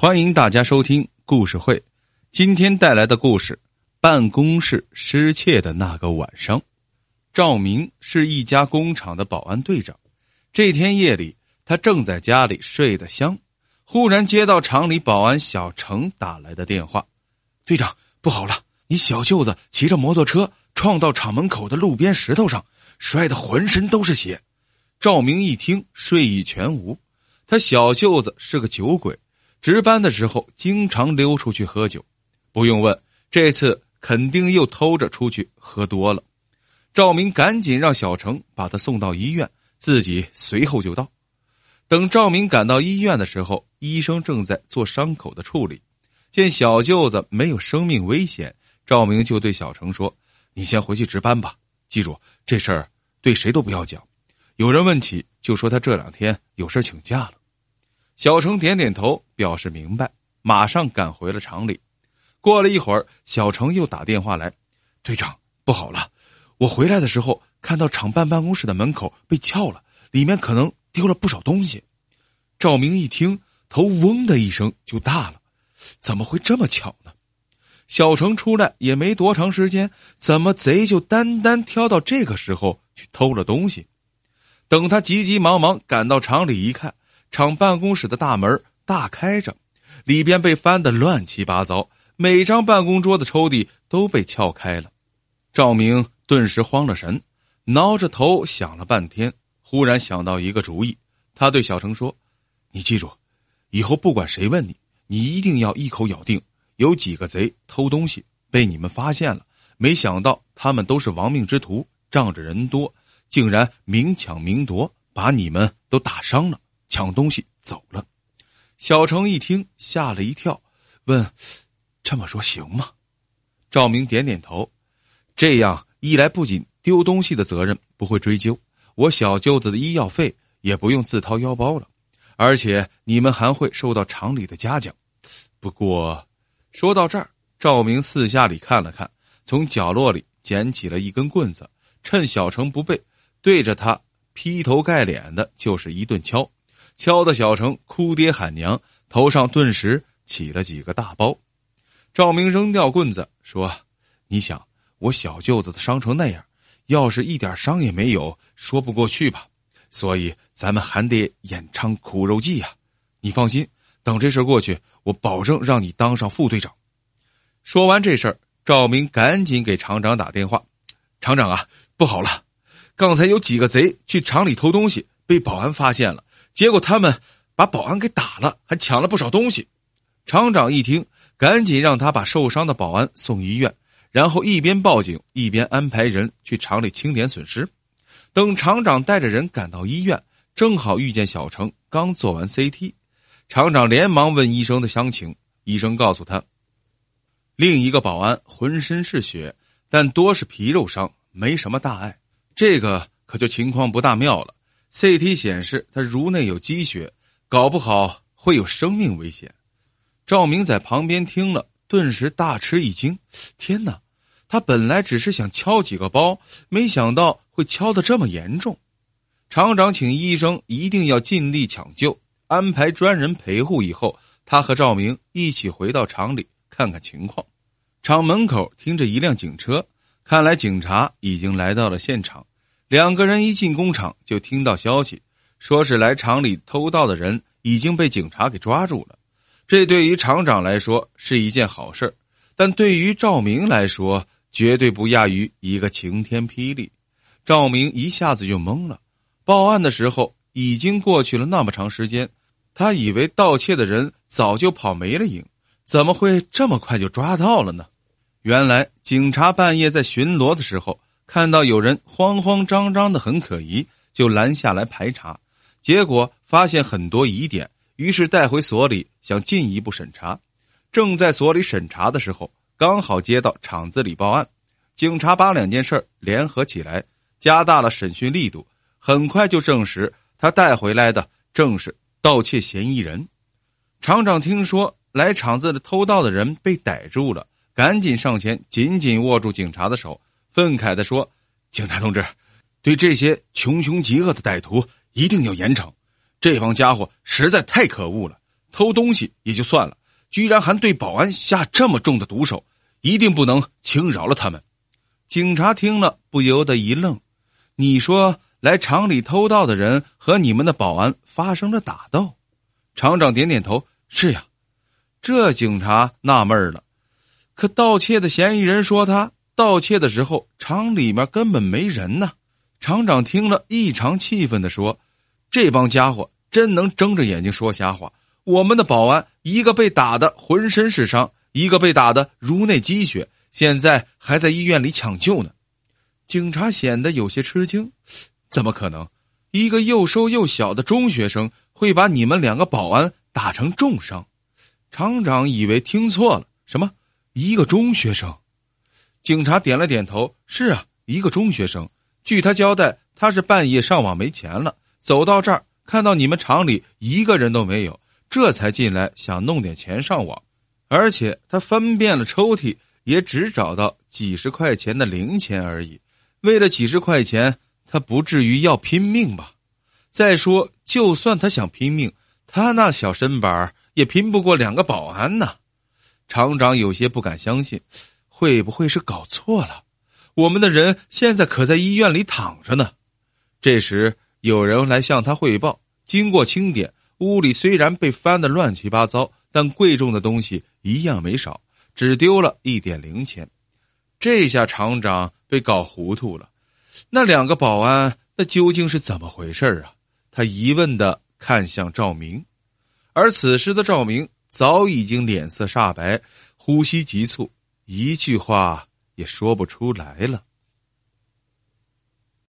欢迎大家收听故事会。今天带来的故事：办公室失窃的那个晚上。赵明是一家工厂的保安队长。这天夜里，他正在家里睡得香，忽然接到厂里保安小程打来的电话：“队长，不好了！你小舅子骑着摩托车撞到厂门口的路边石头上，摔得浑身都是血。”赵明一听，睡意全无。他小舅子是个酒鬼。值班的时候经常溜出去喝酒，不用问，这次肯定又偷着出去喝多了。赵明赶紧让小程把他送到医院，自己随后就到。等赵明赶到医院的时候，医生正在做伤口的处理。见小舅子没有生命危险，赵明就对小程说：“你先回去值班吧，记住这事儿对谁都不要讲。有人问起，就说他这两天有事请假了。”小程点点头，表示明白，马上赶回了厂里。过了一会儿，小程又打电话来：“队长，不好了！我回来的时候看到厂办办公室的门口被撬了，里面可能丢了不少东西。”赵明一听，头嗡的一声就大了，怎么会这么巧呢？小程出来也没多长时间，怎么贼就单单挑到这个时候去偷了东西？等他急急忙忙赶到厂里一看。厂办公室的大门大开着，里边被翻得乱七八糟，每张办公桌的抽屉都被撬开了。赵明顿时慌了神，挠着头想了半天，忽然想到一个主意。他对小程说：“你记住，以后不管谁问你，你一定要一口咬定有几个贼偷东西被你们发现了。没想到他们都是亡命之徒，仗着人多，竟然明抢明夺，把你们都打伤了。”抢东西走了，小程一听吓了一跳，问：“这么说行吗？”赵明点点头。这样一来，不仅丢东西的责任不会追究，我小舅子的医药费也不用自掏腰包了，而且你们还会受到厂里的嘉奖。不过，说到这儿，赵明四下里看了看，从角落里捡起了一根棍子，趁小程不备，对着他劈头盖脸的就是一顿敲。敲得小程哭爹喊娘，头上顿时起了几个大包。赵明扔掉棍子说：“你想，我小舅子的伤成那样，要是一点伤也没有，说不过去吧？所以咱们还得演唱苦肉计呀。你放心，等这事过去，我保证让你当上副队长。”说完这事儿，赵明赶紧给厂长打电话：“厂长啊，不好了，刚才有几个贼去厂里偷东西，被保安发现了。”结果他们把保安给打了，还抢了不少东西。厂长一听，赶紧让他把受伤的保安送医院，然后一边报警一边安排人去厂里清点损失。等厂长带着人赶到医院，正好遇见小程刚做完 CT。厂长连忙问医生的详情，医生告诉他，另一个保安浑身是血，但多是皮肉伤，没什么大碍。这个可就情况不大妙了。CT 显示他颅内有积血，搞不好会有生命危险。赵明在旁边听了，顿时大吃一惊：“天哪！他本来只是想敲几个包，没想到会敲得这么严重。”厂长请医生一定要尽力抢救，安排专人陪护。以后，他和赵明一起回到厂里看看情况。厂门口停着一辆警车，看来警察已经来到了现场。两个人一进工厂，就听到消息，说是来厂里偷盗的人已经被警察给抓住了。这对于厂长来说是一件好事但对于赵明来说，绝对不亚于一个晴天霹雳。赵明一下子就懵了。报案的时候已经过去了那么长时间，他以为盗窃的人早就跑没了影，怎么会这么快就抓到了呢？原来警察半夜在巡逻的时候。看到有人慌慌张张的很可疑，就拦下来排查，结果发现很多疑点，于是带回所里想进一步审查。正在所里审查的时候，刚好接到厂子里报案，警察把两件事联合起来，加大了审讯力度，很快就证实他带回来的正是盗窃嫌疑人。厂长听说来厂子里偷盗的人被逮住了，赶紧上前紧紧握住警察的手。愤慨地说：“警察同志，对这些穷凶极恶的歹徒一定要严惩。这帮家伙实在太可恶了，偷东西也就算了，居然还对保安下这么重的毒手，一定不能轻饶了他们。警察听了不由得一愣：“你说来厂里偷盗的人和你们的保安发生了打斗？”厂长点点头：“是呀。”这警察纳闷了，可盗窃的嫌疑人说他盗窃的时候厂里面根本没人呢。厂长听了异常气愤的说：“这帮家伙真能睁着眼睛说瞎话！我们的保安一个被打的浑身是伤，一个被打的颅内积血，现在还在医院里抢救呢。”警察显得有些吃惊：“怎么可能？一个又瘦又小的中学生会把你们两个保安打成重伤？”厂长以为听错了，什么？一个中学生？警察点了点头：“是啊，一个中学生。据他交代，他是半夜上网没钱了，走到这儿看到你们厂里一个人都没有，这才进来想弄点钱上网。而且他翻遍了抽屉，也只找到几十块钱的零钱而已。为了几十块钱，他不至于要拼命吧？再说，就算他想拼命，他那小身板……”也拼不过两个保安呢，厂长有些不敢相信，会不会是搞错了？我们的人现在可在医院里躺着呢。这时有人来向他汇报，经过清点，屋里虽然被翻得乱七八糟，但贵重的东西一样没少，只丢了一点零钱。这下厂长被搞糊涂了，那两个保安那究竟是怎么回事啊？他疑问的看向赵明。而此时的赵明早已经脸色煞白，呼吸急促，一句话也说不出来了。